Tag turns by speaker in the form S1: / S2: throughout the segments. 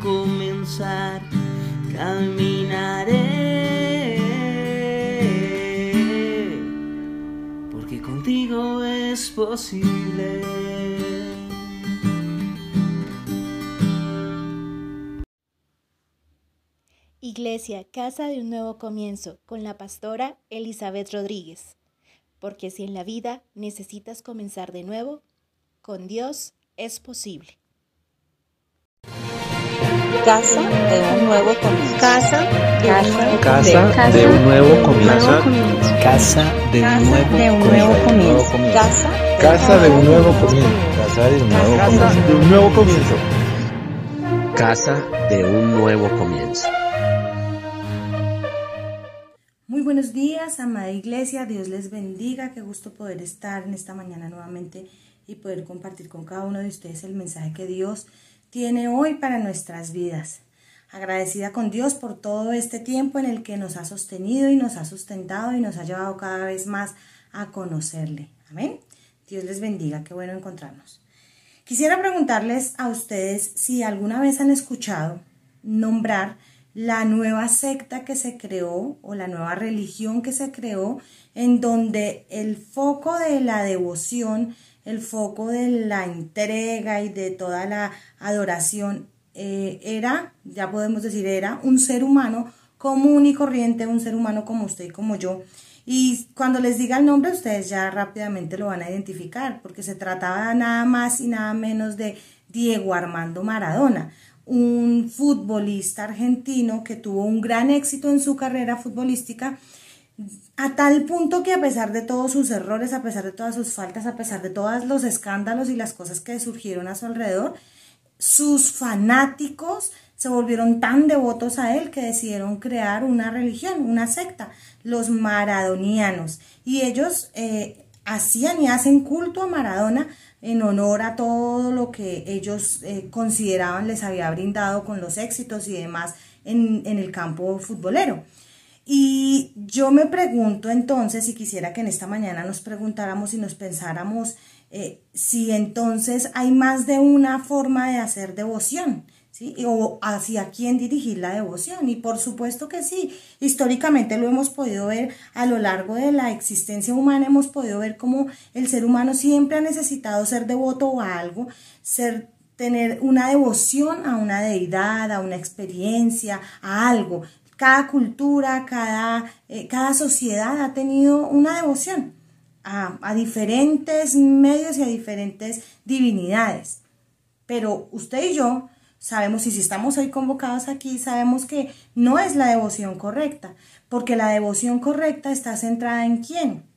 S1: comenzar caminaré porque contigo es posible
S2: Iglesia, Casa de un Nuevo Comienzo, con la pastora Elizabeth Rodríguez. Porque si en la vida necesitas comenzar de nuevo, con Dios es posible.
S3: Casa de un nuevo comienzo.
S4: Casa de un nuevo
S5: Casa de un nuevo comienzo.
S1: casa de un nuevo
S4: de un nuevo comienzo.
S3: Casa
S5: Casa de un nuevo comienzo. Casa de un nuevo comienzo. De un nuevo comienzo.
S6: Casa de un nuevo comienzo.
S4: Muy buenos días, amada iglesia. Dios les bendiga. Qué gusto poder estar en esta mañana nuevamente y poder compartir con cada uno de ustedes el mensaje que Dios tiene hoy para nuestras vidas. Agradecida con Dios por todo este tiempo en el que nos ha sostenido y nos ha sustentado y nos ha llevado cada vez más a conocerle. Amén. Dios les bendiga. Qué bueno encontrarnos. Quisiera preguntarles a ustedes si alguna vez han escuchado nombrar la nueva secta que se creó o la nueva religión que se creó en donde el foco de la devoción, el foco de la entrega y de toda la adoración eh, era, ya podemos decir, era un ser humano común y corriente, un ser humano como usted y como yo. Y cuando les diga el nombre, ustedes ya rápidamente lo van a identificar, porque se trataba nada más y nada menos de Diego Armando Maradona, un futbolista argentino que tuvo un gran éxito en su carrera futbolística, a tal punto que a pesar de todos sus errores, a pesar de todas sus faltas, a pesar de todos los escándalos y las cosas que surgieron a su alrededor, sus fanáticos se volvieron tan devotos a él que decidieron crear una religión, una secta, los maradonianos. Y ellos eh, hacían y hacen culto a Maradona en honor a todo lo que ellos eh, consideraban les había brindado con los éxitos y demás en, en el campo futbolero. Y yo me pregunto entonces, y quisiera que en esta mañana nos preguntáramos y nos pensáramos eh, si entonces hay más de una forma de hacer devoción, ¿sí? O hacia quién dirigir la devoción. Y por supuesto que sí, históricamente lo hemos podido ver a lo largo de la existencia humana, hemos podido ver cómo el ser humano siempre ha necesitado ser devoto a algo, ser tener una devoción a una deidad, a una experiencia, a algo. Cada cultura, cada, eh, cada sociedad ha tenido una devoción a, a diferentes medios y a diferentes divinidades. Pero usted y yo sabemos, y si estamos hoy convocados aquí, sabemos que no es la devoción correcta, porque la devoción correcta está centrada en quién?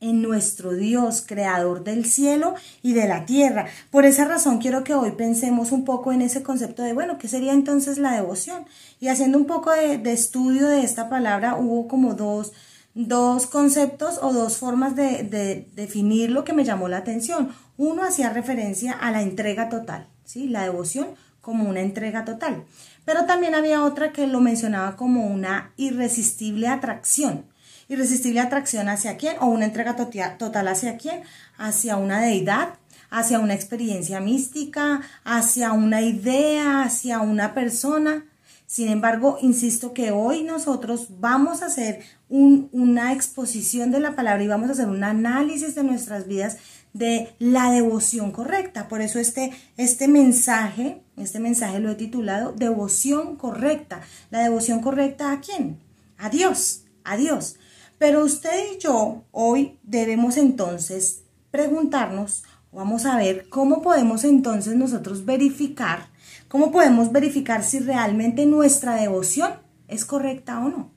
S4: En nuestro Dios, creador del cielo y de la tierra. Por esa razón quiero que hoy pensemos un poco en ese concepto de, bueno, ¿qué sería entonces la devoción? Y haciendo un poco de, estudio de esta palabra, hubo como dos, dos conceptos o dos formas de, de, definir lo que me llamó la atención. Uno hacía referencia a la entrega total, ¿sí? La devoción como una entrega total. Pero también había otra que lo mencionaba como una irresistible atracción irresistible atracción hacia quién o una entrega total hacia quién, hacia una deidad, hacia una experiencia mística, hacia una idea, hacia una persona. Sin embargo, insisto que hoy nosotros vamos a hacer una exposición de la palabra y vamos a hacer un análisis de nuestras vidas de la devoción correcta. Por eso este, este mensaje, este mensaje lo he titulado Devoción correcta. ¿La devoción correcta a quién? A Dios, a Dios. Pero usted y yo hoy debemos entonces preguntarnos, vamos a ver cómo podemos entonces nosotros verificar, cómo podemos verificar si realmente nuestra devoción es correcta o no.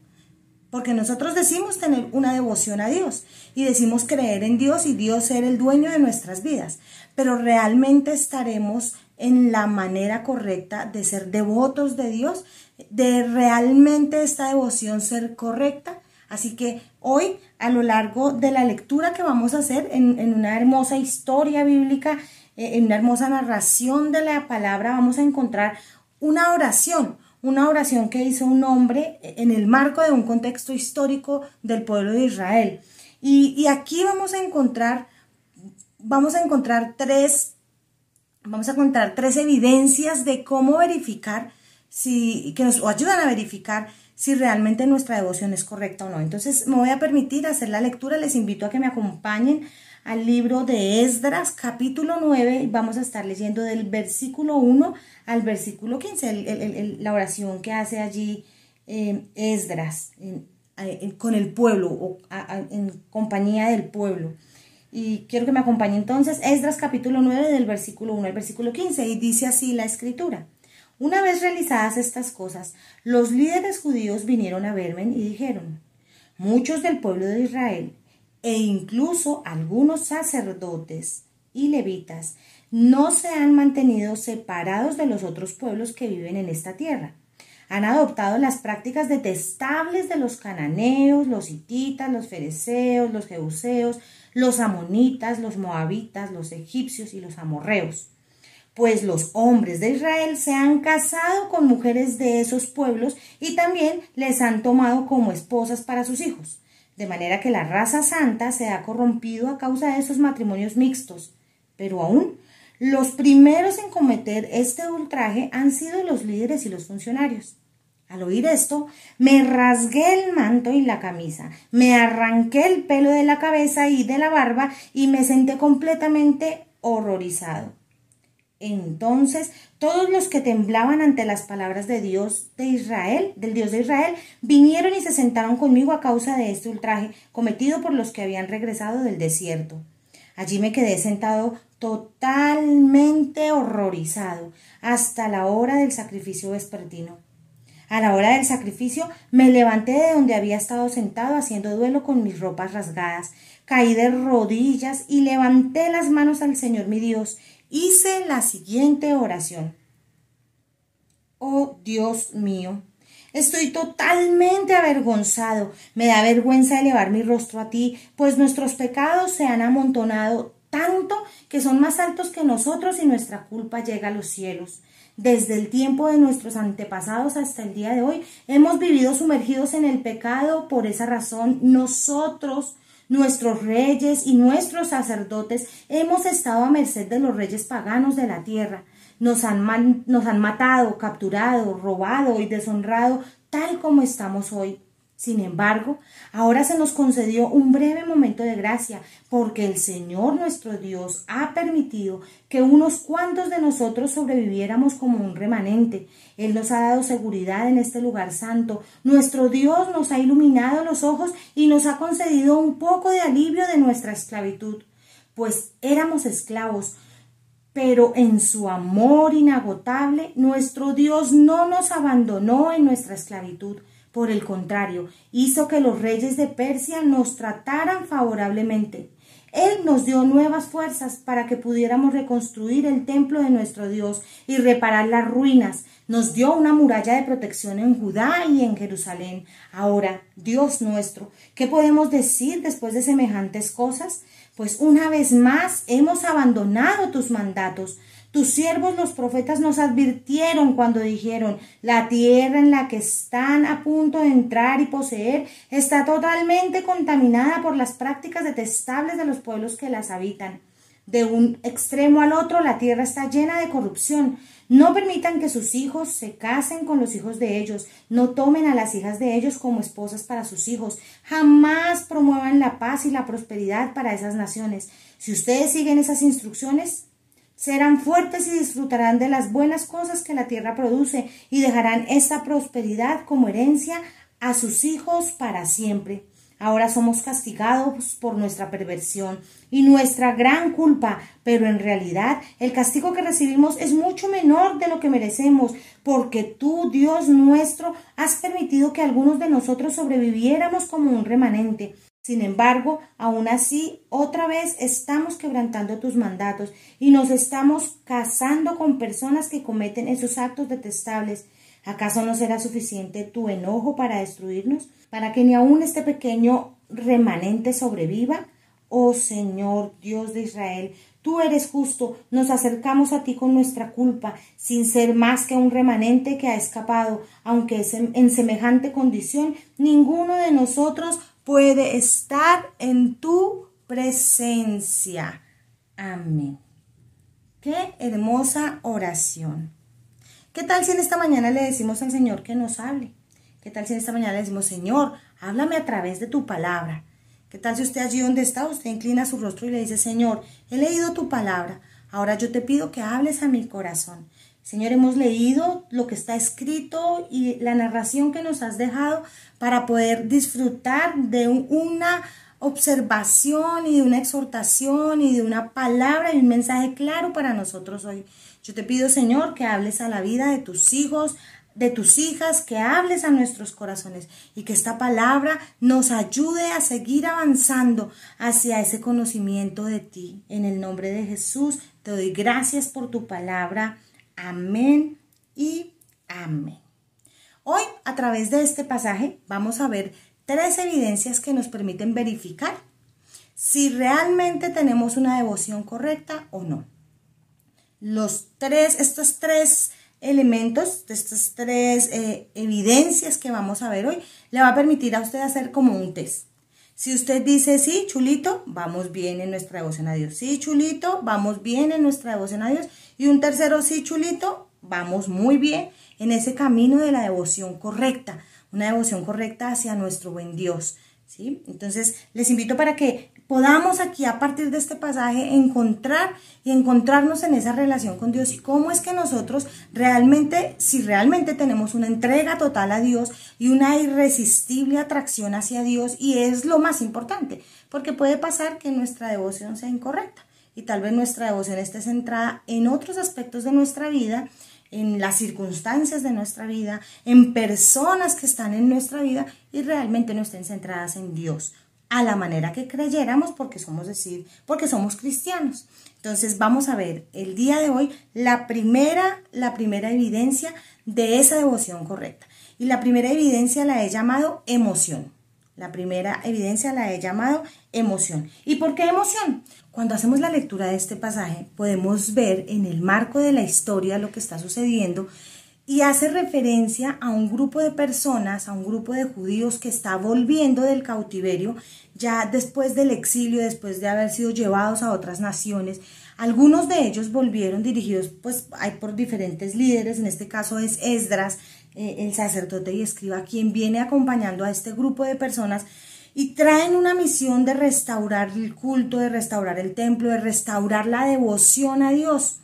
S4: Porque nosotros decimos tener una devoción a Dios y decimos creer en Dios y Dios ser el dueño de nuestras vidas, pero realmente estaremos en la manera correcta de ser devotos de Dios, de realmente esta devoción ser correcta. Así que hoy, a lo largo de la lectura que vamos a hacer en, una hermosa historia bíblica, eh, en una hermosa narración de la palabra, vamos a encontrar una oración, una oración que hizo un hombre en el marco de un contexto histórico del pueblo de Israel. Y, aquí vamos a encontrar, vamos a encontrar tres, vamos a encontrar tres evidencias de cómo verificar si, que nos ayudan a verificar si realmente nuestra devoción es correcta o no. Entonces me voy a permitir hacer la lectura, les invito a que me acompañen al libro de Esdras, capítulo 9, y vamos a estar leyendo del versículo 1 al versículo 15, la oración que hace allí eh, Esdras con el pueblo o en compañía del pueblo. Y quiero que me acompañe entonces Esdras capítulo 9 del versículo 1 al versículo 15 y dice así la escritura. Una vez realizadas estas cosas, los líderes judíos vinieron a verme y dijeron, muchos del pueblo de Israel e incluso algunos sacerdotes y levitas no se han mantenido separados de los otros pueblos que viven en esta tierra. Han adoptado las prácticas detestables de los cananeos, los hititas, los fereceos, los jebuseos, los amonitas, los moabitas, los egipcios y los amorreos. Pues los hombres de Israel se han casado con mujeres de esos pueblos y también les han tomado como esposas para sus hijos de manera que la raza santa se ha corrompido a causa de esos matrimonios mixtos. Pero aún, los primeros en cometer este ultraje han sido los líderes y los funcionarios. Al oír esto, me rasgué el manto y la camisa, me arranqué el pelo de la cabeza y de la barba y me senté completamente horrorizado. Entonces todos los que temblaban ante las palabras de Dios de Israel, del Dios de Israel, vinieron y se sentaron conmigo a causa de este ultraje cometido por los que habían regresado del desierto. Allí me quedé sentado totalmente horrorizado hasta la hora del sacrificio vespertino. A la hora del sacrificio me levanté de donde había estado sentado haciendo duelo con mis ropas rasgadas, caí de rodillas y levanté las manos al Señor mi Dios hice la siguiente oración. Oh Dios mío, estoy totalmente avergonzado. Me da vergüenza elevar mi rostro a ti, pues nuestros pecados se han amontonado tanto que son más altos que nosotros y nuestra culpa llega a los cielos. Desde el tiempo de nuestros antepasados hasta el día de hoy hemos vivido sumergidos en el pecado. Por esa razón nosotros Nuestros reyes y nuestros sacerdotes hemos estado a merced de los reyes paganos de la tierra. Nos han, nos han matado, capturado, robado y deshonrado tal como estamos hoy. Sin embargo, ahora se nos concedió un breve momento de gracia, porque el Señor nuestro Dios ha permitido que unos cuantos de nosotros sobreviviéramos como un remanente. Él nos ha dado seguridad en este lugar santo. Nuestro Dios nos ha iluminado los ojos y nos ha concedido un poco de alivio de nuestra esclavitud, pues éramos esclavos. Pero en su amor inagotable, nuestro Dios no nos abandonó en nuestra esclavitud por el contrario, hizo que los reyes de Persia nos trataran favorablemente. Él nos dio nuevas fuerzas para que pudiéramos reconstruir el templo de nuestro Dios y reparar las ruinas. Nos dio una muralla de protección en Judá y en Jerusalén. Ahora, Dios nuestro, ¿qué podemos decir después de semejantes cosas? Pues una vez más hemos abandonado tus mandatos. Tus siervos los profetas nos advirtieron cuando dijeron, la tierra en la que están a punto de entrar y poseer está totalmente contaminada por las prácticas detestables de los pueblos que las habitan. De un extremo al otro la tierra está llena de corrupción. No permitan que sus hijos se casen con los hijos de ellos. No tomen a las hijas de ellos como esposas para sus hijos. Jamás promuevan la paz y la prosperidad para esas naciones. Si ustedes siguen esas instrucciones, Serán fuertes y disfrutarán de las buenas cosas que la tierra produce y dejarán esta prosperidad como herencia a sus hijos para siempre. Ahora somos castigados por nuestra perversión y nuestra gran culpa, pero en realidad el castigo que recibimos es mucho menor de lo que merecemos, porque tú, Dios nuestro, has permitido que algunos de nosotros sobreviviéramos como un remanente. Sin embargo, aún así, otra vez estamos quebrantando tus mandatos y nos estamos casando con personas que cometen esos actos detestables. ¿Acaso no será suficiente tu enojo para destruirnos? ¿Para que ni aun este pequeño remanente sobreviva? Oh Señor Dios de Israel, tú eres justo, nos acercamos a ti con nuestra culpa, sin ser más que un remanente que ha escapado, aunque en semejante condición ninguno de nosotros puede estar en tu presencia. Amén. Qué hermosa oración. ¿Qué tal si en esta mañana le decimos al Señor que nos hable? ¿Qué tal si en esta mañana le decimos, Señor, háblame a través de tu palabra? ¿Qué tal si usted allí donde está, usted inclina su rostro y le dice, Señor, he leído tu palabra, ahora yo te pido que hables a mi corazón. Señor, hemos leído lo que está escrito y la narración que nos has dejado para poder disfrutar de una observación y de una exhortación y de una palabra y un mensaje claro para nosotros hoy. Yo te pido, Señor, que hables a la vida de tus hijos, de tus hijas, que hables a nuestros corazones y que esta palabra nos ayude a seguir avanzando hacia ese conocimiento de ti. En el nombre de Jesús, te doy gracias por tu palabra. Amén y amén. Hoy, a través de este pasaje, vamos a ver tres evidencias que nos permiten verificar si realmente tenemos una devoción correcta o no los tres, estos tres elementos, estas tres eh, evidencias que vamos a ver hoy, le va a permitir a usted hacer como un test. Si usted dice, sí, chulito, vamos bien en nuestra devoción a Dios. Sí, chulito, vamos bien en nuestra devoción a Dios. Y un tercero, sí, chulito, vamos muy bien en ese camino de la devoción correcta. Una devoción correcta hacia nuestro buen Dios. ¿sí? Entonces, les invito para que podamos aquí a partir de este pasaje encontrar y encontrarnos en esa relación con Dios y cómo es que nosotros realmente, si realmente tenemos una entrega total a Dios y una irresistible atracción hacia Dios y es lo más importante, porque puede pasar que nuestra devoción sea incorrecta y tal vez nuestra devoción esté centrada en otros aspectos de nuestra vida en las circunstancias de nuestra vida, en personas que están en nuestra vida y realmente no estén centradas en Dios a la manera que creyéramos porque somos decir, porque somos cristianos. Entonces vamos a ver el día de hoy la primera, la primera evidencia de esa devoción correcta. Y la primera evidencia la he llamado emoción. La primera evidencia la he llamado emoción. ¿Y por qué emoción? Cuando hacemos la lectura de este pasaje podemos ver en el marco de la historia lo que está sucediendo y hace referencia a un grupo de personas, a un grupo de judíos que está volviendo del cautiverio ya después del exilio, después de haber sido llevados a otras naciones. Algunos de ellos volvieron dirigidos pues hay por diferentes líderes, en este caso es Esdras, eh, el sacerdote y escriba, quien viene acompañando a este grupo de personas y traen una misión de restaurar el culto, de restaurar el templo, de restaurar la devoción a Dios.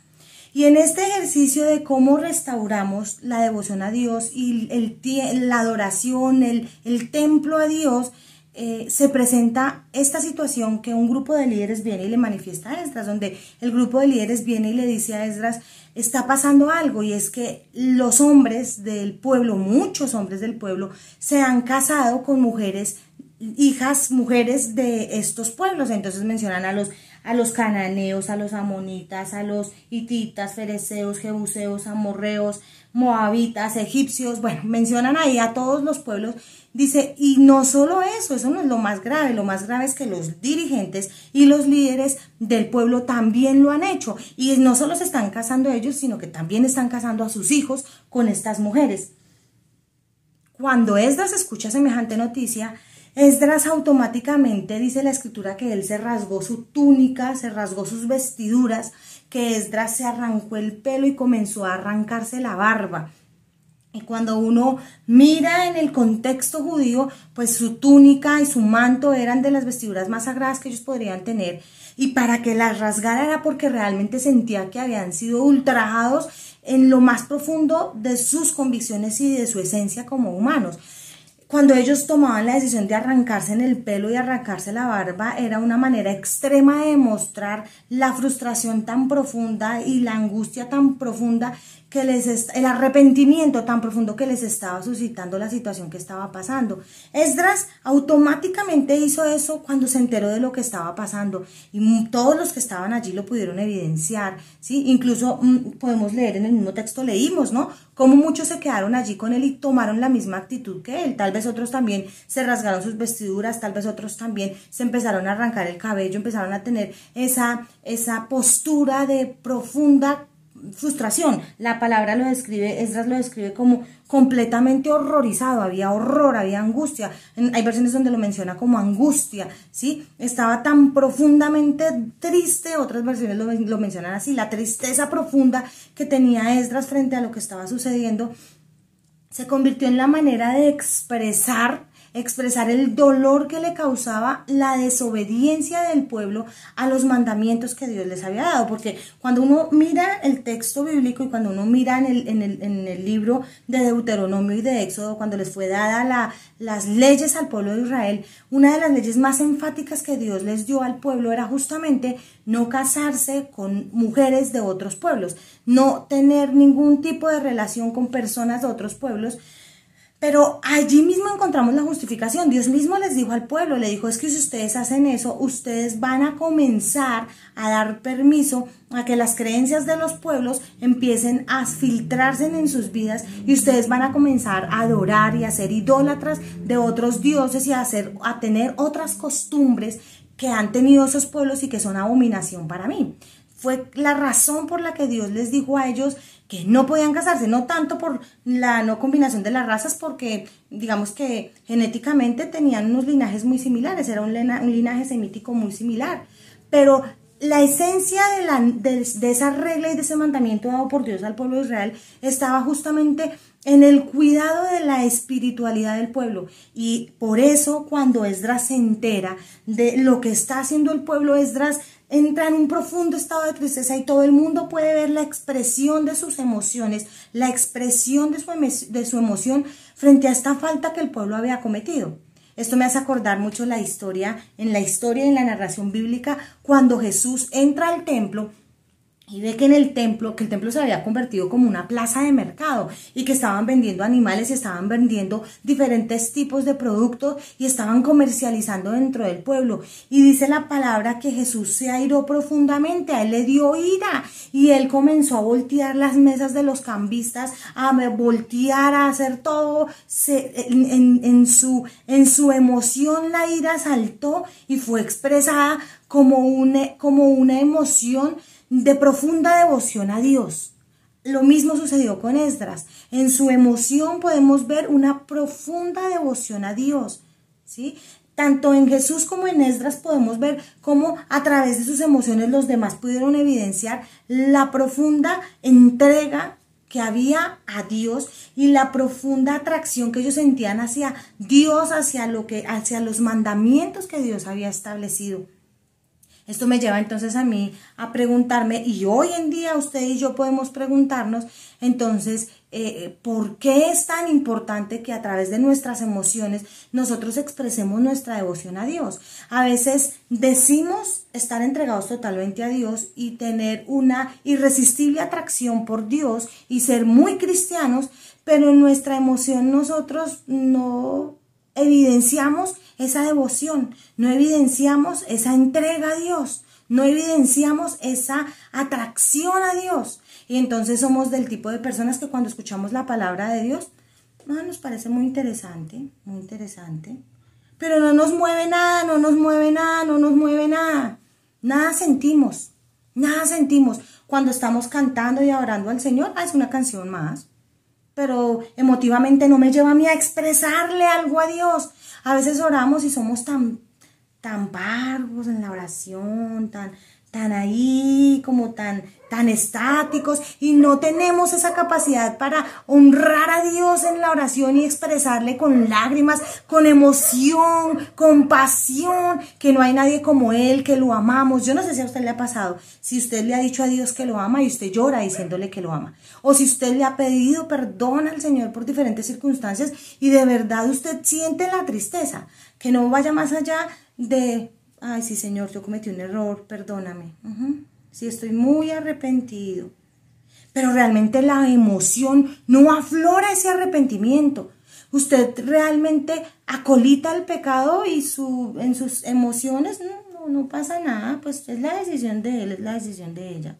S4: Y en este ejercicio de cómo restauramos la devoción a Dios y el, la adoración, el, el templo a Dios, eh, se presenta esta situación que un grupo de líderes viene y le manifiesta a Esdras, donde el grupo de líderes viene y le dice a Esdras, está pasando algo y es que los hombres del pueblo, muchos hombres del pueblo, se han casado con mujeres, hijas, mujeres de estos pueblos. Entonces mencionan a los a los cananeos, a los amonitas, a los hititas, fereceos, jebuseos, amorreos, moabitas, egipcios, bueno, mencionan ahí a todos los pueblos, dice, y no solo eso, eso no es lo más grave, lo más grave es que los dirigentes y los líderes del pueblo también lo han hecho, y no solo se están casando ellos, sino que también están casando a sus hijos con estas mujeres. Cuando Esdras escucha semejante noticia, Esdras automáticamente dice la escritura que él se rasgó su túnica, se rasgó sus vestiduras, que Esdras se arrancó el pelo y comenzó a arrancarse la barba. Y cuando uno mira en el contexto judío, pues su túnica y su manto eran de las vestiduras más sagradas que ellos podrían tener. Y para que las rasgara era porque realmente sentía que habían sido ultrajados en lo más profundo de sus convicciones y de su esencia como humanos. Cuando ellos tomaban la decisión de arrancarse en el pelo y arrancarse la barba, era una manera extrema de mostrar la frustración tan profunda y la angustia tan profunda que les el arrepentimiento tan profundo que les estaba suscitando la situación que estaba pasando. Esdras automáticamente hizo eso cuando se enteró de lo que estaba pasando y todos los que estaban allí lo pudieron evidenciar, ¿sí? Incluso mm, podemos leer en el mismo texto, leímos, ¿no? Cómo muchos se quedaron allí con él y tomaron la misma actitud que él. Tal vez otros también se rasgaron sus vestiduras, tal vez otros también se empezaron a arrancar el cabello, empezaron a tener esa, esa postura de profunda frustración. La palabra lo describe, Esdras lo describe como completamente horrorizado, había horror, había angustia. hay versiones donde lo menciona como angustia, ¿sí? Estaba tan profundamente triste, otras versiones lo, lo mencionan así, la tristeza profunda que tenía Esdras frente a lo que estaba sucediendo se convirtió en la manera de expresar expresar el dolor que le causaba la desobediencia del pueblo a los mandamientos que Dios les había dado. Porque cuando uno mira el texto bíblico y cuando uno mira en el, en el, en el libro de Deuteronomio y de Éxodo, cuando les fue dada la, las leyes al pueblo de Israel, una de las leyes más enfáticas que Dios les dio al pueblo era justamente no casarse con mujeres de otros pueblos, no tener ningún tipo de relación con personas de otros pueblos, pero allí mismo encontramos la justificación. Dios mismo les dijo al pueblo, le dijo, es que si ustedes hacen eso, ustedes van a comenzar a dar permiso a que las creencias de los pueblos empiecen a filtrarse en sus vidas y ustedes van a comenzar a adorar y a ser idólatras de otros dioses y a, hacer, a tener otras costumbres que han tenido esos pueblos y que son abominación para mí. Fue la razón por la que Dios les dijo a ellos que no podían casarse, no tanto por la no combinación de las razas, porque digamos que genéticamente tenían unos linajes muy similares, era un, linaje semítico muy similar, pero la esencia de, la, de, esa regla y de ese mandamiento dado por Dios al pueblo de Israel estaba justamente en el cuidado de la espiritualidad del pueblo. Y por eso cuando Esdras se entera de lo que está haciendo el pueblo, Esdras entra en un profundo estado de tristeza y todo el mundo puede ver la expresión de sus emociones, la expresión de su, de su emoción frente a esta falta que el pueblo había cometido. Esto me hace acordar mucho la historia, en la historia y en la narración bíblica, cuando Jesús entra al templo y ve que en el templo, que el templo se había convertido como una plaza de mercado y que estaban vendiendo animales y estaban vendiendo diferentes tipos de productos y estaban comercializando dentro del pueblo. Y dice la palabra que Jesús se airó profundamente, a él le dio ira y él comenzó a voltear las mesas de los cambistas, a voltear, a hacer todo. en, en, su, en su emoción la ira saltó y fue expresada como una, como una emoción de profunda devoción a Dios. Lo mismo sucedió con Esdras. En su emoción podemos ver una profunda devoción a Dios. ¿sí? Tanto en Jesús como en Esdras podemos ver cómo a través de sus emociones los demás pudieron evidenciar la profunda entrega que había a Dios y la profunda atracción que ellos sentían hacia Dios, hacia lo que hacia los mandamientos que Dios había establecido. Esto me lleva entonces a mí a preguntarme, y hoy en día usted y yo podemos preguntarnos, entonces, eh, ¿por qué es tan importante que a través de nuestras emociones nosotros expresemos nuestra devoción a Dios? A veces decimos estar entregados totalmente a Dios y tener una irresistible atracción por Dios y ser muy cristianos, pero en nuestra emoción nosotros no evidenciamos esa devoción, no evidenciamos esa entrega a Dios, no evidenciamos esa atracción a Dios. Y entonces somos del tipo de personas que cuando escuchamos la palabra de Dios, no, nos parece muy interesante, muy interesante, pero no nos mueve nada, no nos mueve nada, no nos mueve nada. Nada sentimos, nada sentimos. Cuando estamos cantando y adorando al Señor, ah, es una canción más pero emotivamente no me lleva a mí a expresarle algo a Dios. A veces oramos y somos tan, tan en la oración, tan, tan ahí, como tan, tan estáticos y no tenemos esa capacidad para honrar a Dios en la oración y expresarle con lágrimas, con emoción, con pasión, que no hay nadie como Él, que lo amamos. Yo no sé si a usted le ha pasado, si usted le ha dicho a Dios que lo ama y usted llora diciéndole que lo ama, o si usted le ha pedido perdón al Señor por diferentes circunstancias y de verdad usted siente la tristeza, que no vaya más allá de, ay sí Señor, yo cometí un error, perdóname. Si estoy muy arrepentido. Pero realmente la emoción no aflora ese arrepentimiento. Usted realmente acolita el pecado y su, en sus emociones no, no, pasa nada, pues es la decisión de él, es la decisión de ella.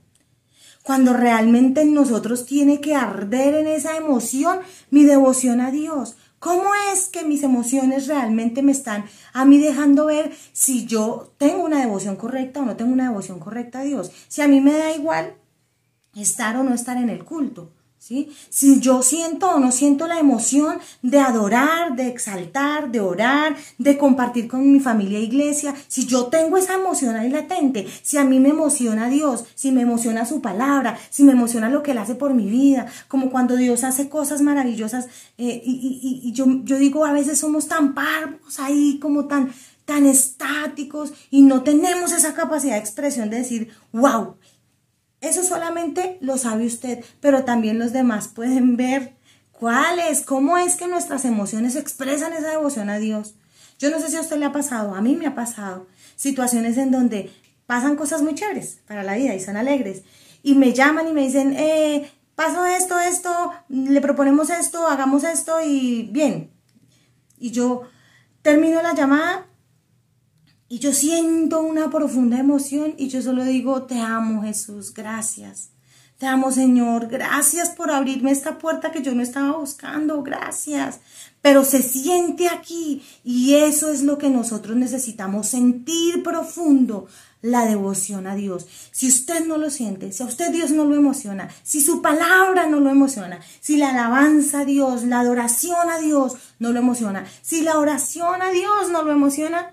S4: Cuando realmente en nosotros tiene que arder en esa emoción mi devoción a Dios, ¿Cómo es que mis emociones realmente me están a mí dejando ver si yo tengo una devoción correcta o no tengo una devoción correcta a Dios? Si a mí me da igual estar o no estar en el culto. Si yo siento o no siento la emoción de adorar, de exaltar, de orar, de compartir con mi familia e iglesia, si yo tengo esa emoción ahí latente, si a mí me emociona Dios, si me emociona su palabra, si me emociona lo que Él hace por mi vida, como cuando Dios hace cosas maravillosas, eh, y, yo, yo digo, a veces somos tan parvos ahí, como tan, tan estáticos, y no tenemos esa capacidad de expresión de decir, wow, eso solamente lo sabe usted, pero también los demás pueden ver cuál es, cómo es que nuestras emociones expresan esa devoción a Dios. Yo no sé si a usted le ha pasado, a mí me ha pasado situaciones en donde pasan cosas muy chéveres para la vida y son alegres. Y me llaman y me dicen, eh, paso esto, esto, le proponemos esto, hagamos esto y bien. Y yo termino la llamada y yo siento una profunda emoción y yo solo digo, te amo Jesús, gracias. Te amo Señor, gracias por abrirme esta puerta que yo no estaba buscando, gracias. Pero se siente aquí y eso es lo que nosotros necesitamos, sentir profundo la devoción a Dios. Si usted no lo siente, si a usted Dios no lo emociona, si su palabra no lo emociona, si la alabanza a Dios, la adoración a Dios no lo emociona, si la oración a Dios no lo emociona,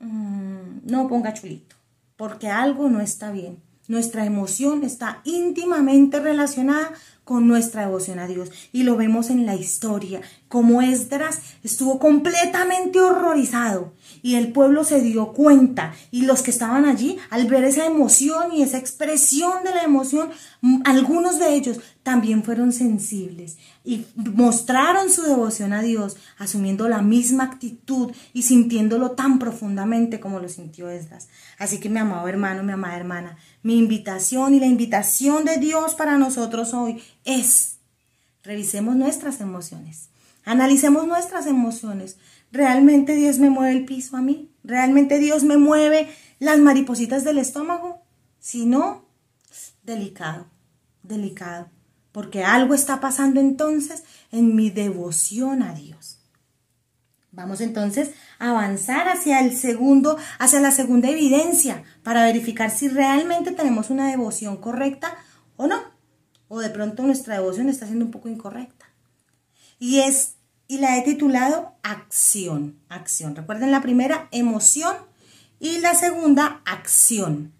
S4: Mm, no ponga chulito, porque algo no está bien. Nuestra emoción está íntimamente relacionada con nuestra devoción a Dios. Y lo vemos en la historia, como Esdras estuvo completamente horrorizado y el pueblo se dio cuenta y los que estaban allí, al ver esa emoción y esa expresión de la emoción, algunos de ellos también fueron sensibles y mostraron su devoción a Dios, asumiendo la misma actitud y sintiéndolo tan profundamente como lo sintió Esdras. Así que mi amado hermano, mi amada hermana, mi invitación y la invitación de Dios para nosotros hoy es, revisemos nuestras emociones, analicemos nuestras emociones. ¿Realmente Dios me mueve el piso a mí? ¿Realmente Dios me mueve las maripositas del estómago? Si no, delicado, delicado, porque algo está pasando entonces en mi devoción a Dios. Vamos entonces a avanzar hacia el segundo, hacia la segunda evidencia para verificar si realmente tenemos una devoción correcta o no o de pronto nuestra devoción está siendo un poco incorrecta. Y es y la he titulado acción, acción. Recuerden la primera emoción y la segunda acción.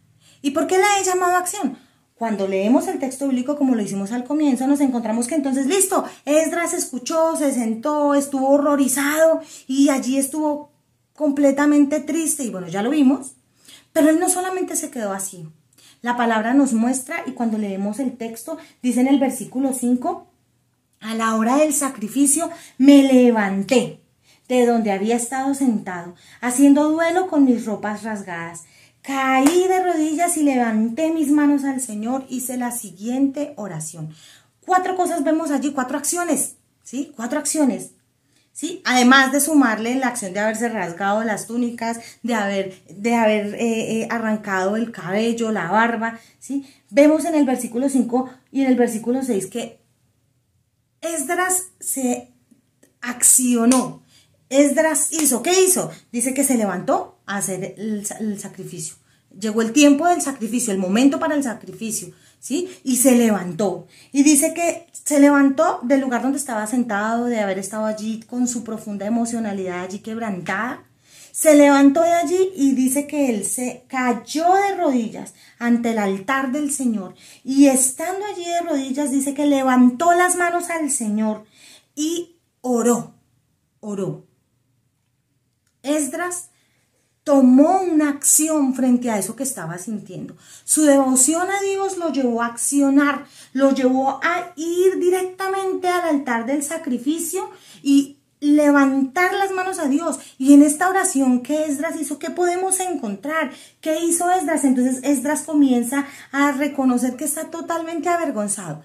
S4: ¿Y por qué la he llamado acción? Cuando leemos el texto bíblico como lo hicimos al comienzo, nos encontramos que entonces, listo, Esdras escuchó, se sentó, estuvo horrorizado y allí estuvo completamente triste y bueno, ya lo vimos, pero él no solamente se quedó así, la palabra nos muestra y cuando leemos el texto, dice en el versículo 5, a la hora del sacrificio me levanté de donde había estado sentado, haciendo duelo con mis ropas rasgadas. Caí de rodillas y levanté mis manos al Señor, hice la siguiente oración. Cuatro cosas vemos allí, cuatro acciones, ¿sí? Cuatro acciones. ¿Sí? Además de sumarle la acción de haberse rasgado las túnicas, de haber, de haber eh, eh, arrancado el cabello, la barba, ¿sí? Vemos en el versículo 5 y en el versículo 6 que Esdras se accionó. Esdras hizo, ¿qué hizo? Dice que se levantó a hacer el sacrificio. Llegó el tiempo del sacrificio, el momento para el sacrificio. ¿Sí? Y se levantó. Y dice que se levantó del lugar donde estaba sentado, de haber estado allí con su profunda emocionalidad allí quebrantada. Se levantó de allí y dice que él se cayó de rodillas ante el altar del Señor. Y estando allí de rodillas, dice que levantó las manos al Señor y oró, oró. Esdras tomó una acción frente a eso que estaba sintiendo. Su devoción a Dios lo llevó a accionar, lo llevó a ir directamente al altar del sacrificio y levantar las manos a Dios. Y en esta oración que Esdras hizo, ¿qué podemos encontrar? ¿Qué hizo Esdras? Entonces Esdras comienza a reconocer que está totalmente avergonzado.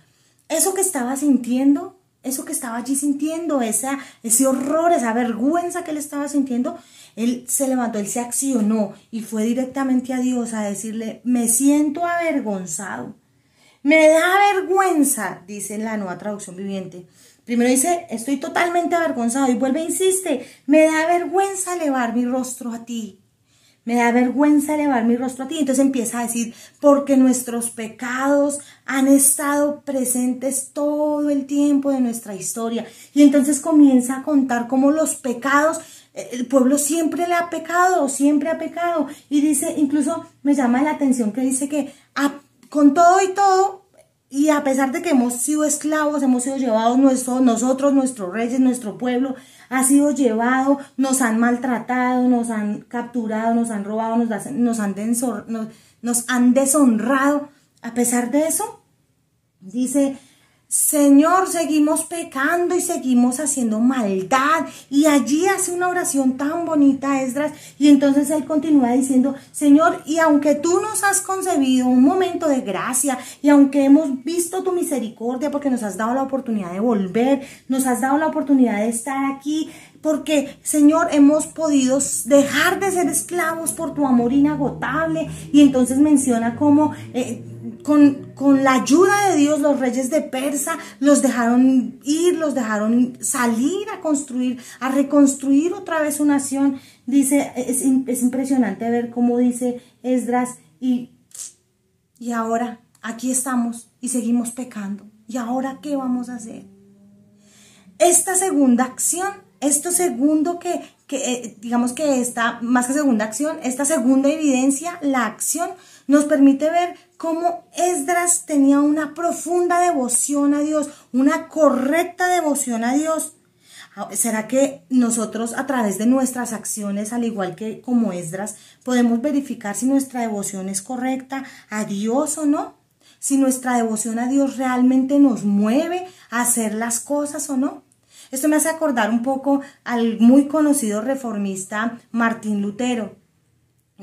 S4: Eso que estaba sintiendo, eso que estaba allí sintiendo, ese horror, esa vergüenza que él estaba sintiendo, él se levantó, él se accionó y fue directamente a Dios a decirle, me siento avergonzado. Me da vergüenza, dice la nueva traducción viviente. Primero dice, estoy totalmente avergonzado y vuelve e insiste, me da vergüenza elevar mi rostro a ti. Me da vergüenza elevar mi rostro a ti. Entonces empieza a decir, porque nuestros pecados han estado presentes todo el tiempo de nuestra historia. Y entonces comienza a contar cómo los pecados el pueblo siempre le ha pecado, siempre ha pecado. Y dice, incluso me llama la atención que dice que con todo y todo, y a pesar de que hemos sido esclavos, hemos sido llevados nosotros, nuestros reyes, nuestro pueblo, ha sido llevado, nos han maltratado, nos han capturado, nos han robado, nos, nos, han, nos han deshonrado. A pesar de eso, dice, Señor, seguimos pecando y seguimos haciendo maldad. Y allí hace una oración tan bonita, Esdras. Y entonces él continúa diciendo, Señor, y aunque tú nos has concebido un momento de gracia, y aunque hemos visto tu misericordia porque nos has dado la oportunidad de volver, nos has dado la oportunidad de estar aquí, porque, Señor, hemos podido dejar de ser esclavos por tu amor inagotable. Y entonces menciona cómo... Eh, con, la ayuda de Dios, los reyes de Persa los dejaron ir, los dejaron salir a construir, a reconstruir otra vez su nación. Dice, es, impresionante ver cómo dice Esdras, y, y ahora aquí estamos y seguimos pecando. ¿Y ahora qué vamos a hacer? Esta segunda acción, esto segundo que, que eh, digamos que esta, más que segunda acción, esta segunda evidencia, la acción, nos permite ver cómo Esdras tenía una profunda devoción a Dios, una correcta devoción a Dios. Ah, ¿Será que nosotros a través de nuestras acciones, al igual que como Esdras, podemos verificar si nuestra devoción es correcta a Dios o no? Si nuestra devoción a Dios realmente nos mueve a hacer las cosas o no. Esto me hace acordar un poco al muy conocido reformista Martín Lutero.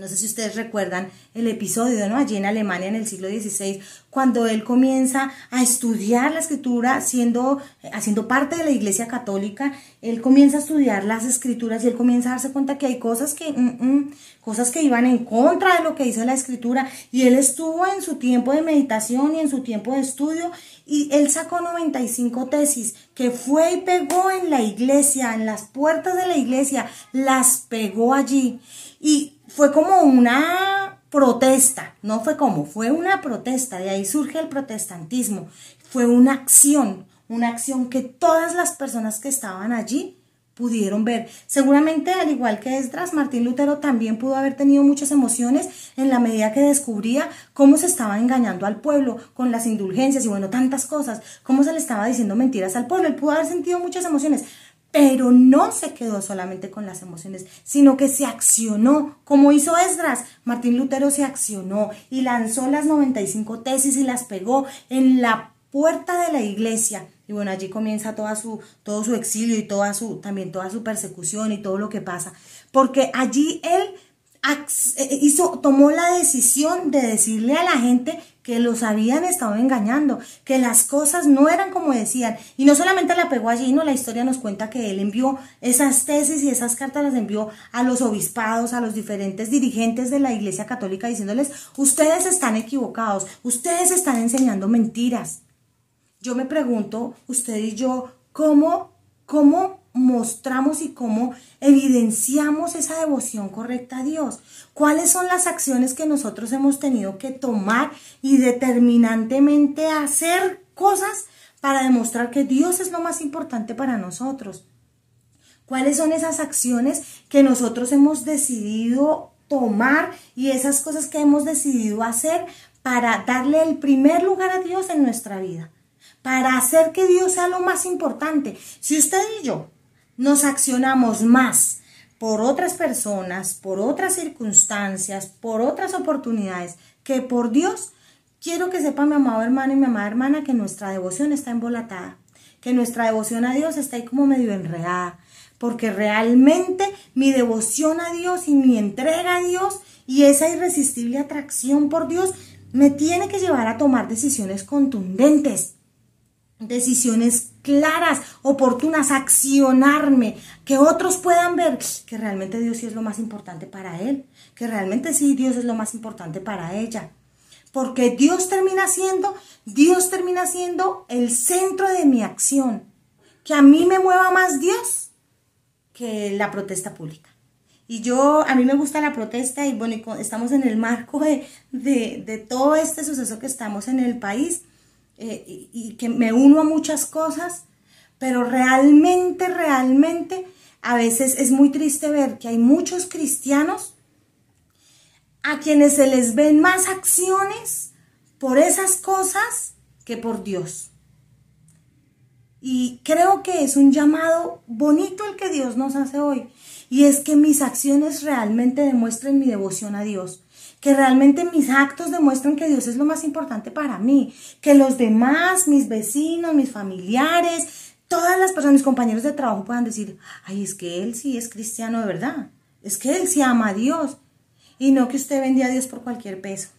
S4: No sé si ustedes recuerdan el episodio, ¿no? Allí en Alemania en el siglo XVI, cuando él comienza a estudiar la escritura, siendo, haciendo parte de la iglesia católica, él comienza a estudiar las escrituras y él comienza a darse cuenta que hay cosas que, mm, mm, cosas que iban en contra de lo que dice la escritura. Y él estuvo en su tiempo de meditación y en su tiempo de estudio y él sacó 95 tesis que fue y pegó en la iglesia, en las puertas de la iglesia, las pegó allí. Y fue como una protesta, no fue como, fue una protesta, de ahí surge el protestantismo, fue una acción, una acción que todas las personas que estaban allí pudieron ver. Seguramente, al igual que Esdras, Martín Lutero también pudo haber tenido muchas emociones en la medida que descubría cómo se estaba engañando al pueblo con las indulgencias y bueno, tantas cosas, cómo se le estaba diciendo mentiras al pueblo. Él pudo haber sentido muchas emociones, pero no se quedó solamente con las emociones, sino que se accionó, como hizo Esdras. Martín Lutero se accionó y lanzó las 95 tesis y las pegó en la puerta de la iglesia. Y bueno, allí comienza toda su, todo su exilio y toda su, también toda su persecución y todo lo que pasa. Porque allí él eh, hizo, tomó la decisión de decirle a la gente que los habían estado engañando, que las cosas no eran como decían. Y no solamente la pegó allí, no, la historia nos cuenta que él envió esas tesis y esas cartas las envió a los obispados, a los diferentes dirigentes de la Iglesia Católica diciéndoles, ustedes están equivocados, ustedes están enseñando mentiras. Yo me pregunto, usted y yo, ¿cómo, cómo mostramos y cómo evidenciamos esa devoción correcta a Dios. ¿Cuáles son las acciones que nosotros hemos tenido que tomar y determinantemente hacer cosas para demostrar que Dios es lo más importante para nosotros? ¿Cuáles son esas acciones que nosotros hemos decidido tomar y esas cosas que hemos decidido hacer para darle el primer lugar a Dios en nuestra vida? Para hacer que Dios sea lo más importante. Si usted y yo nos accionamos más por otras personas, por otras circunstancias, por otras oportunidades que por Dios, quiero que sepa mi amado hermano y mi amada hermana que nuestra devoción está embolatada, que nuestra devoción a Dios está ahí como medio enredada, porque realmente mi devoción a Dios y mi entrega a Dios y esa irresistible atracción por Dios me tiene que llevar a tomar decisiones contundentes, decisiones claras, oportunas, accionarme, que otros puedan ver que realmente Dios sí es lo más importante para él, que realmente sí Dios es lo más importante para ella. Porque Dios termina siendo, Dios termina siendo el centro de mi acción. Que a mí me mueva más Dios que la protesta pública. Y yo, a mí me gusta la protesta y bueno, estamos en el marco de, de, todo este suceso que estamos en el país eh, y, y que me uno a muchas cosas, pero realmente, realmente, a veces es muy triste ver que hay muchos cristianos a quienes se les ven más acciones por esas cosas que por Dios. Y creo que es un llamado bonito el que Dios nos hace hoy. Y es que mis acciones realmente demuestren mi devoción a Dios. Que realmente mis actos demuestren que Dios es lo más importante para mí. Que los demás, mis vecinos, mis familiares, todas las personas, mis compañeros de trabajo puedan decir, ay, es que Él sí es cristiano de verdad. Es que Él sí ama a Dios. Y no que usted vende a Dios por cualquier peso.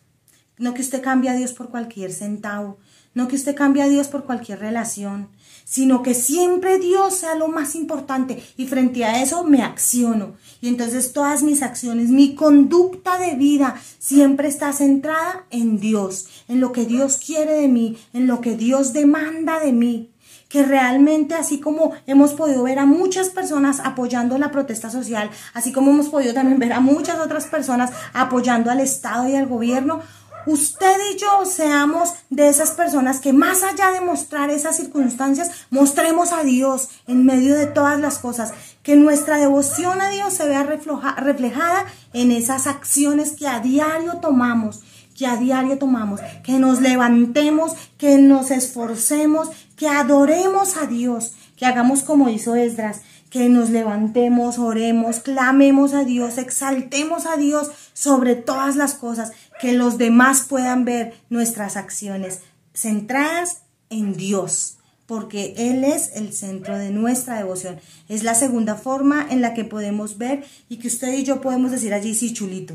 S4: No que usted cambie a Dios por cualquier centavo. No que usted cambie a Dios por cualquier relación sino que siempre Dios sea lo más importante y frente a eso me acciono. Y entonces todas mis acciones, mi conducta de vida siempre está centrada en Dios, en lo que Dios quiere de mí, en lo que Dios demanda de mí que realmente así como hemos podido ver a muchas personas apoyando la protesta social, así como hemos podido también ver a muchas otras personas apoyando al Estado y al gobierno, usted y yo seamos de esas personas que más allá de mostrar esas circunstancias, mostremos a Dios en medio de todas las cosas, que nuestra devoción a Dios se vea reflejada en esas acciones que a diario tomamos, que a diario tomamos, que nos levantemos, que nos esforcemos, que adoremos a Dios, que hagamos como hizo Esdras, que nos levantemos, oremos, clamemos a Dios, exaltemos a Dios sobre todas las cosas, que los demás puedan ver nuestras acciones centradas en Dios, porque Él es el centro de nuestra devoción. Es la segunda forma en la que podemos ver y que usted y yo podemos decir allí, sí, chulito.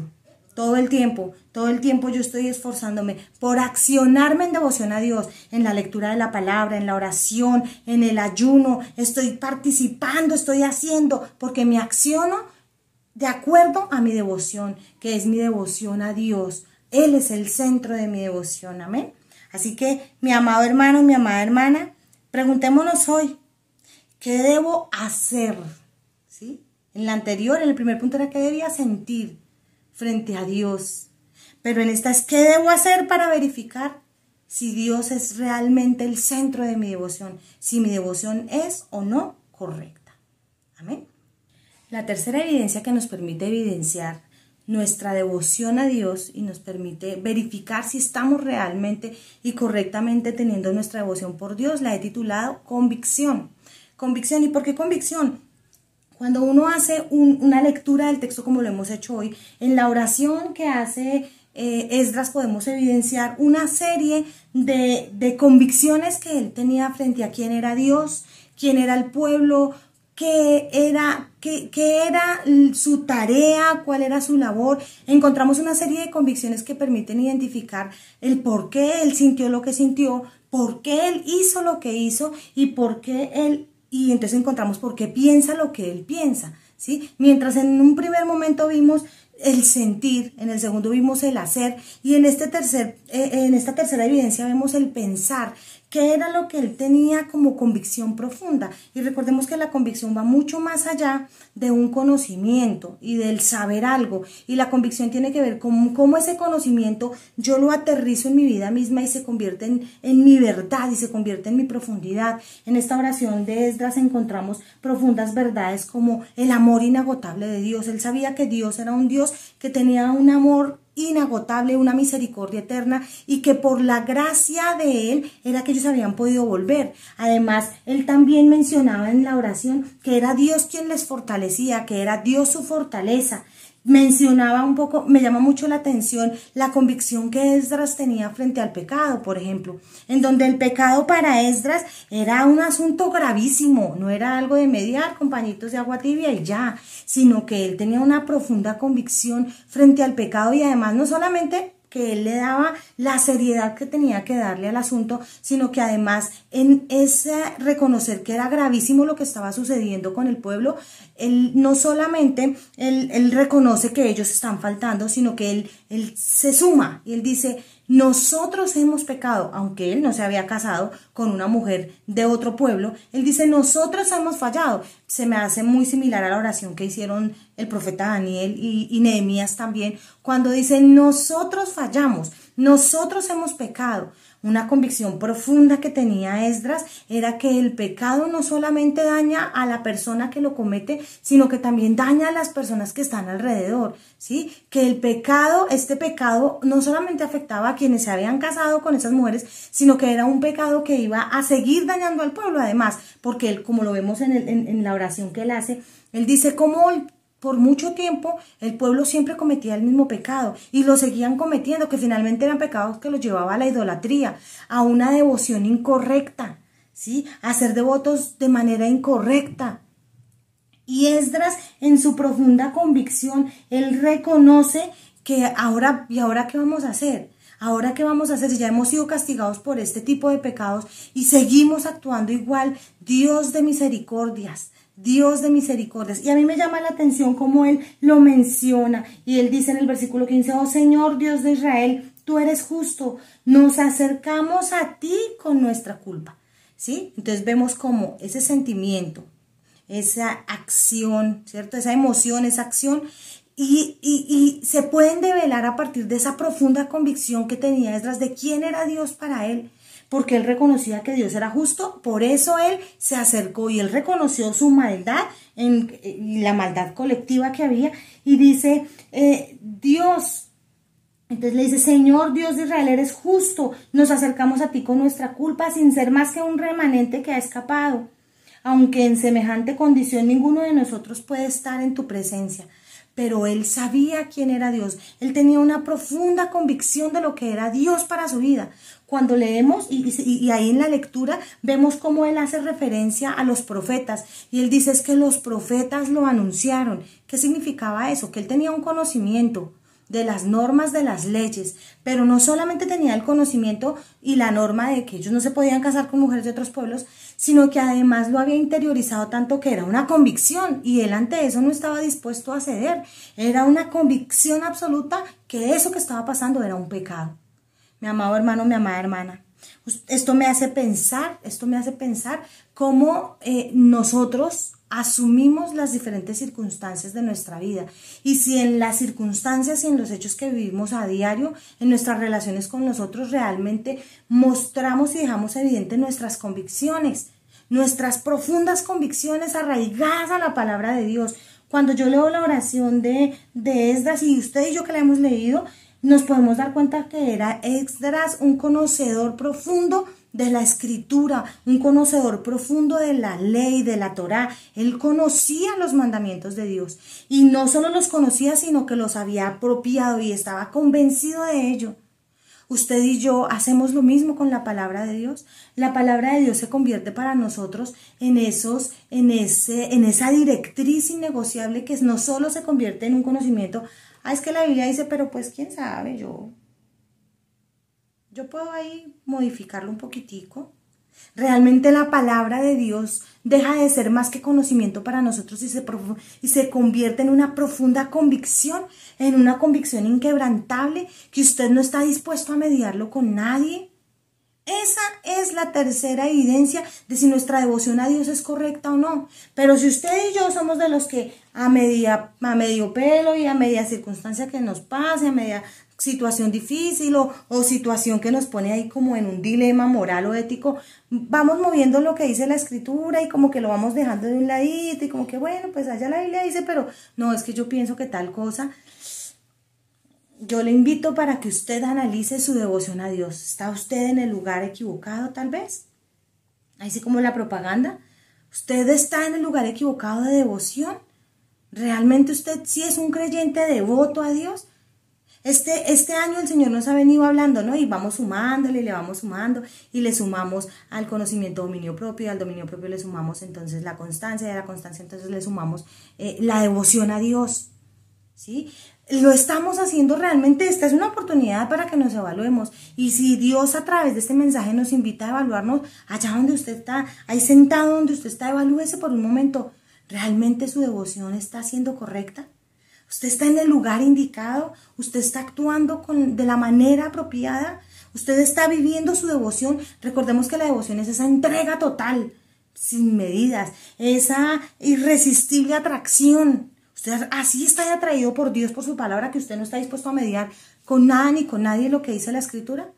S4: Todo el tiempo, todo el tiempo yo estoy esforzándome por accionarme en devoción a Dios, en la lectura de la palabra, en la oración, en el ayuno. Estoy participando, estoy haciendo, porque me acciono de acuerdo a mi devoción, que es mi devoción a Dios. Él es el centro de mi devoción, amén. Así que, mi amado hermano, mi amada hermana, preguntémonos hoy, ¿qué debo hacer? ¿Sí? En la anterior, en el primer punto era qué debía sentir frente a Dios. Pero en esta es qué debo hacer para verificar si Dios es realmente el centro de mi devoción, si mi devoción es o no correcta. Amén. La tercera evidencia que nos permite evidenciar nuestra devoción a Dios y nos permite verificar si estamos realmente y correctamente teniendo nuestra devoción por Dios, la he titulado convicción. Convicción. ¿Y por qué convicción? Cuando uno hace una lectura del texto como lo hemos hecho hoy, en la oración que hace eh, Esdras podemos evidenciar una serie de, de convicciones que él tenía frente a quién era Dios, quién era el pueblo, qué era, qué, qué, era su tarea, cuál era su labor. Encontramos una serie de convicciones que permiten identificar el por qué él sintió lo que sintió, por qué él hizo lo que hizo y por qué él y entonces encontramos por qué piensa lo que él piensa, ¿sí? Mientras en un primer momento vimos el sentir, en el segundo vimos el hacer y en, este tercer, eh, en esta tercera evidencia vemos el pensar, qué era lo que él tenía como convicción profunda. Y recordemos que la convicción va mucho más allá de un conocimiento y del saber algo. Y la convicción tiene que ver con cómo ese conocimiento yo lo aterrizo en mi vida misma y se convierte en, en mi verdad y se convierte en mi profundidad. En esta oración de Esdras encontramos profundas verdades como el amor inagotable de Dios. Él sabía que Dios era un Dios que tenía un amor inagotable, una misericordia eterna y que por la gracia de Él era que ellos habían podido volver. Además, Él también mencionaba en la oración que era Dios quien les fortalecía, que era Dios su fortaleza mencionaba un poco, me llama mucho la atención la convicción que Esdras tenía frente al pecado, por ejemplo, en donde el pecado para Esdras era un asunto gravísimo, no era algo de mediar con pañitos de agua tibia y ya, sino que él tenía una profunda convicción frente al pecado y además no solamente que él le daba la seriedad que tenía que darle al asunto, sino que además en ese reconocer que era gravísimo lo que estaba sucediendo con el pueblo, él no solamente él, reconoce que ellos están faltando, sino que él, él se suma y él dice, nosotros hemos pecado, aunque él no se había casado con una mujer de otro pueblo, él dice, nosotros hemos fallado. Se me hace muy similar a la oración que hicieron el profeta Daniel y, y Nehemías también, cuando dicen, nosotros fallamos, nosotros hemos pecado. Una convicción profunda que tenía Esdras era que el pecado no solamente daña a la persona que lo comete, sino que también daña a las personas que están alrededor, ¿sí? Que el pecado, este pecado no solamente afectaba a quienes se habían casado con esas mujeres, sino que era un pecado que iba a seguir dañando al pueblo además, porque él, como lo vemos en, en la oración que él hace, él dice cómo por mucho tiempo el pueblo siempre cometía el mismo pecado y lo seguían cometiendo, que finalmente eran pecados que los llevaba a la idolatría, a una devoción incorrecta, ¿sí? A ser devotos de manera incorrecta. Y Esdras, en su profunda convicción, él reconoce que ahora, ¿y ahora qué vamos a hacer? Ahora qué vamos a hacer si ya hemos sido castigados por este tipo de pecados y seguimos actuando igual, Dios de misericordias, Dios de misericordias. Y a mí me llama la atención cómo él lo menciona. Y él dice en el versículo 15, oh Señor Dios de Israel, tú eres justo, nos acercamos a ti con nuestra culpa. ¿Sí? Entonces vemos como ese sentimiento, esa acción, ¿cierto? Esa emoción, esa acción. Y, y, y se pueden develar a partir de esa profunda convicción que tenía detrás de quién era Dios para él porque él reconocía que Dios era justo, por eso él se acercó y él reconoció su maldad en, y la maldad colectiva que había y dice, eh, Dios, entonces le dice, Señor Dios de Israel, eres justo, nos acercamos a ti con nuestra culpa sin ser más que un remanente que ha escapado, aunque en semejante condición ninguno de nosotros puede estar en tu presencia pero él sabía quién era Dios. Él tenía una profunda convicción de lo que era Dios para su vida. Cuando leemos, y, ahí en la lectura, vemos cómo él hace referencia a los profetas. Y él dice es que los profetas lo anunciaron. ¿Qué significaba eso? Que él tenía un conocimiento de las normas de las leyes, pero no solamente tenía el conocimiento y la norma de que ellos no se podían casar con mujeres de otros pueblos, sino que además lo había interiorizado tanto que era una convicción y él ante eso no estaba dispuesto a ceder. Era una convicción absoluta que eso que estaba pasando era un pecado. Mi amado hermano, mi amada hermana, esto me hace pensar, esto me hace pensar cómo eh, nosotros asumimos las diferentes circunstancias de nuestra vida y si en las circunstancias y en los hechos que vivimos a diario, en nuestras relaciones con nosotros, realmente mostramos y dejamos evidente nuestras convicciones, nuestras profundas convicciones arraigadas a la palabra de Dios. Cuando yo leo la oración de, de Esdras y usted y yo que la hemos leído, nos podemos dar cuenta que era Esdras un conocedor profundo de la escritura, un conocedor profundo de la ley, de la Torá. Él conocía los mandamientos de Dios y no solo los conocía, sino que los había apropiado y estaba convencido de ello. Usted y yo hacemos lo mismo con la palabra de Dios. La palabra de Dios se convierte para nosotros en esos, en ese, en esa directriz innegociable que no solo se convierte en un conocimiento. Ah, es que la Biblia dice, pero pues quién sabe, yo yo puedo ahí modificarlo un poquitico. Realmente la palabra de Dios deja de ser más que conocimiento para nosotros y se, y se convierte en una profunda convicción, en una convicción inquebrantable que usted no está dispuesto a mediarlo con nadie. Esa es la tercera evidencia de si nuestra devoción a Dios es correcta o no. Pero si usted y yo somos de los que a, media, a medio pelo y a media circunstancia que nos pase, a media situación difícil o, o, situación que nos pone ahí como en un dilema moral o ético, vamos moviendo lo que dice la escritura y como que lo vamos dejando de un ladito y como que bueno, pues allá la Biblia dice, pero no, es que yo pienso que tal cosa. Yo le invito para que usted analice su devoción a Dios. ¿Está usted en el lugar equivocado tal vez? Así como la propaganda. ¿Usted está en el lugar equivocado de devoción? ¿Realmente usted sí es un creyente devoto a Dios? Este, este año el Señor nos ha venido hablando, ¿no? Y vamos sumándole, le vamos sumando y le sumamos al conocimiento dominio propio y al dominio propio le sumamos entonces la constancia y a la constancia entonces le sumamos eh, la devoción a Dios, ¿sí? Lo estamos haciendo realmente, esta es una oportunidad para que nos evaluemos. Y si Dios a través de este mensaje nos invita a evaluarnos, allá donde usted está, ahí sentado donde usted está, evalúese por un momento, ¿realmente su devoción está siendo correcta? Usted está en el lugar indicado, usted está actuando con, de la manera apropiada, usted está viviendo su devoción. Recordemos que la devoción es esa entrega total, sin medidas, esa irresistible atracción. Usted así está atraído por Dios, por su palabra, que usted no está dispuesto a mediar con nada ni con nadie lo que dice la escritura.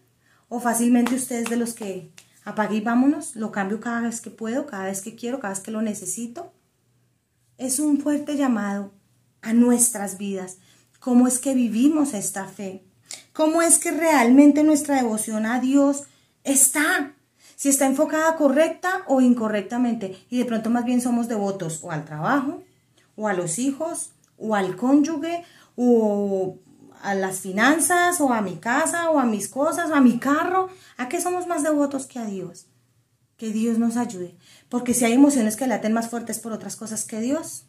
S4: O fácilmente usted es de los que apague y vámonos, lo cambio cada vez que puedo, cada vez que quiero, cada vez que lo necesito. Es un fuerte llamado a nuestras vidas, cómo es que vivimos esta fe, cómo es que realmente nuestra devoción a Dios está, si está enfocada correcta o incorrectamente, y de pronto más bien somos devotos o al trabajo, o a los hijos, o al cónyuge, o a las finanzas, o a mi casa, o a mis cosas, o a mi carro, ¿a qué somos más devotos que a Dios? Que Dios nos ayude, porque si hay emociones que laten más fuertes por otras cosas que Dios,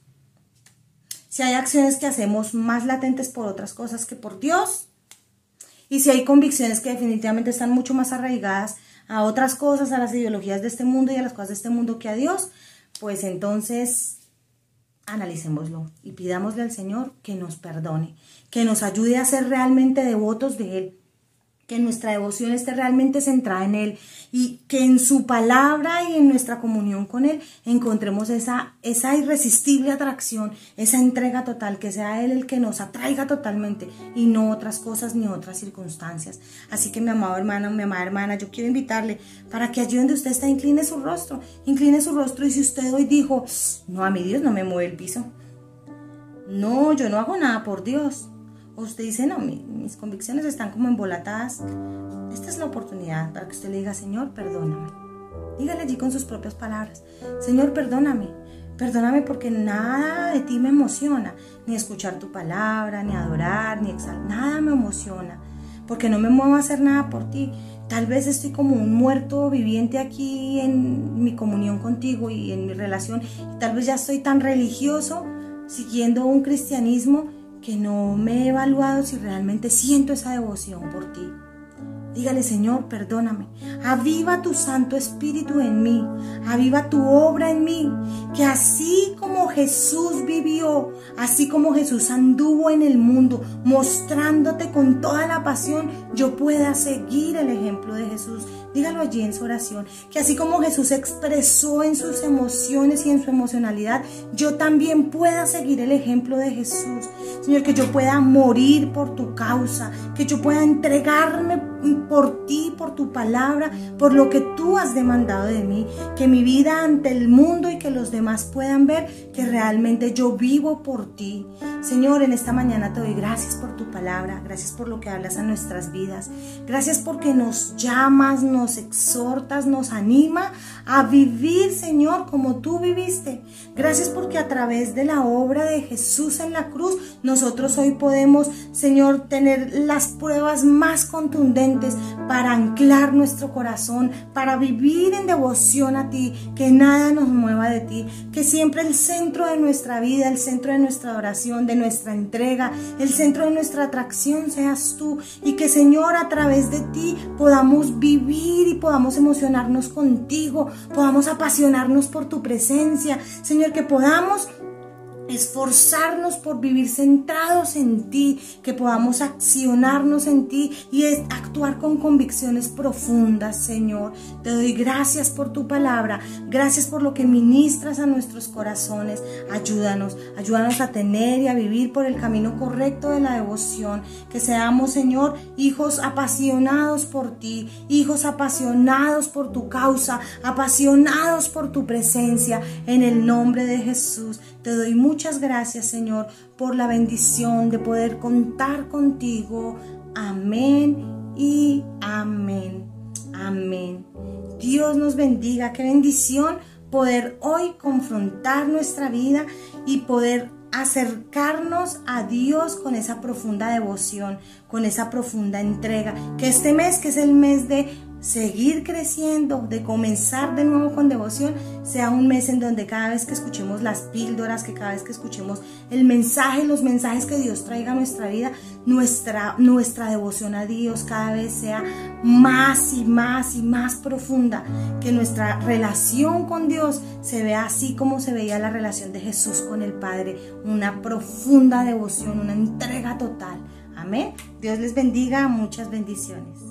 S4: si hay acciones que hacemos más latentes por otras cosas que por Dios, y si hay convicciones que definitivamente están mucho más arraigadas a otras cosas, a las ideologías de este mundo y a las cosas de este mundo que a Dios, pues entonces analicémoslo y pidámosle al Señor que nos perdone, que nos ayude a ser realmente devotos de Él, que nuestra devoción esté realmente centrada en Él y que en su palabra y en nuestra comunión con Él encontremos esa, esa irresistible atracción, esa entrega total, que sea Él el que nos atraiga totalmente y no otras cosas ni otras circunstancias. Así que mi amado hermano, mi amada hermana, yo quiero invitarle para que allí donde usted está incline su rostro, incline su rostro y si usted hoy dijo, no, a mi Dios no me mueve el piso. No, yo no hago nada por Dios usted dice, no, mis convicciones están como embolatadas, esta es la oportunidad para que usted le diga, Señor, perdóname. Dígale allí con sus propias palabras, Señor, perdóname. Perdóname porque nada de ti me emociona, ni escuchar tu palabra, ni adorar, ni exaltar, nada me emociona, porque no me muevo a hacer nada por ti. Tal vez estoy como un muerto viviente aquí en mi comunión contigo y en mi relación, tal vez ya estoy tan religioso, siguiendo un cristianismo que no me he evaluado si realmente siento esa devoción por ti. Dígale, Señor, perdóname. Aviva tu Santo Espíritu en mí. Aviva tu obra en mí. Que así como Jesús vivió, así como Jesús anduvo en el mundo, mostrándote con toda la pasión, yo pueda seguir el ejemplo de Jesús Dígalo allí en su oración, que así como Jesús expresó en sus emociones y en su emocionalidad, yo también pueda seguir el ejemplo de Jesús. Señor, que yo pueda morir por tu causa, que yo pueda entregarme por ti, por tu palabra, por lo que tú has demandado de mí, que mi vida ante el mundo y que los demás puedan ver que realmente yo vivo por ti. Señor, en esta mañana te doy gracias por tu palabra, gracias por lo que hablas a nuestras vidas, gracias porque nos llamas, nos exhortas, nos anima a vivir, Señor, como tú viviste. Gracias porque a través de la obra de Jesús en la cruz, nosotros hoy podemos, Señor, tener las pruebas más contundentes para anclar nuestro corazón, para vivir en devoción a ti, que nada nos mueva de ti, que siempre el centro centro de nuestra vida, el centro de nuestra oración, de nuestra entrega, el centro de nuestra atracción seas tú. Y que Señor, a través de ti podamos vivir y podamos emocionarnos contigo, podamos apasionarnos por tu presencia. Señor, que podamos esforzarnos por vivir centrados en ti, que podamos accionarnos en ti y actuar con convicciones profundas, Señor. Te doy gracias por tu palabra, gracias por lo que ministras a nuestros corazones. Ayúdanos, ayúdanos a tener y a vivir por el camino correcto de la devoción, que seamos, Señor, hijos apasionados por ti, hijos apasionados por tu causa, apasionados por tu presencia, en el nombre de Jesús. Te doy muchas gracias, Señor, por la bendición de poder contar contigo. Amén y amén. Amén. Dios nos bendiga. Qué bendición poder hoy confrontar nuestra vida y poder acercarnos a Dios con esa profunda devoción, con esa profunda entrega. Que este mes, que es el mes de seguir creciendo, de comenzar de nuevo con devoción, sea un mes en donde cada vez que escuchemos las píldoras, que cada vez que escuchemos el mensaje, los mensajes que Dios traiga a nuestra vida, nuestra, nuestra devoción a Dios cada vez sea más y más y más profunda, que nuestra relación con Dios se vea así como se veía la relación de Jesús con el Padre, una profunda devoción, una entrega total. Amén. Dios les bendiga, muchas bendiciones.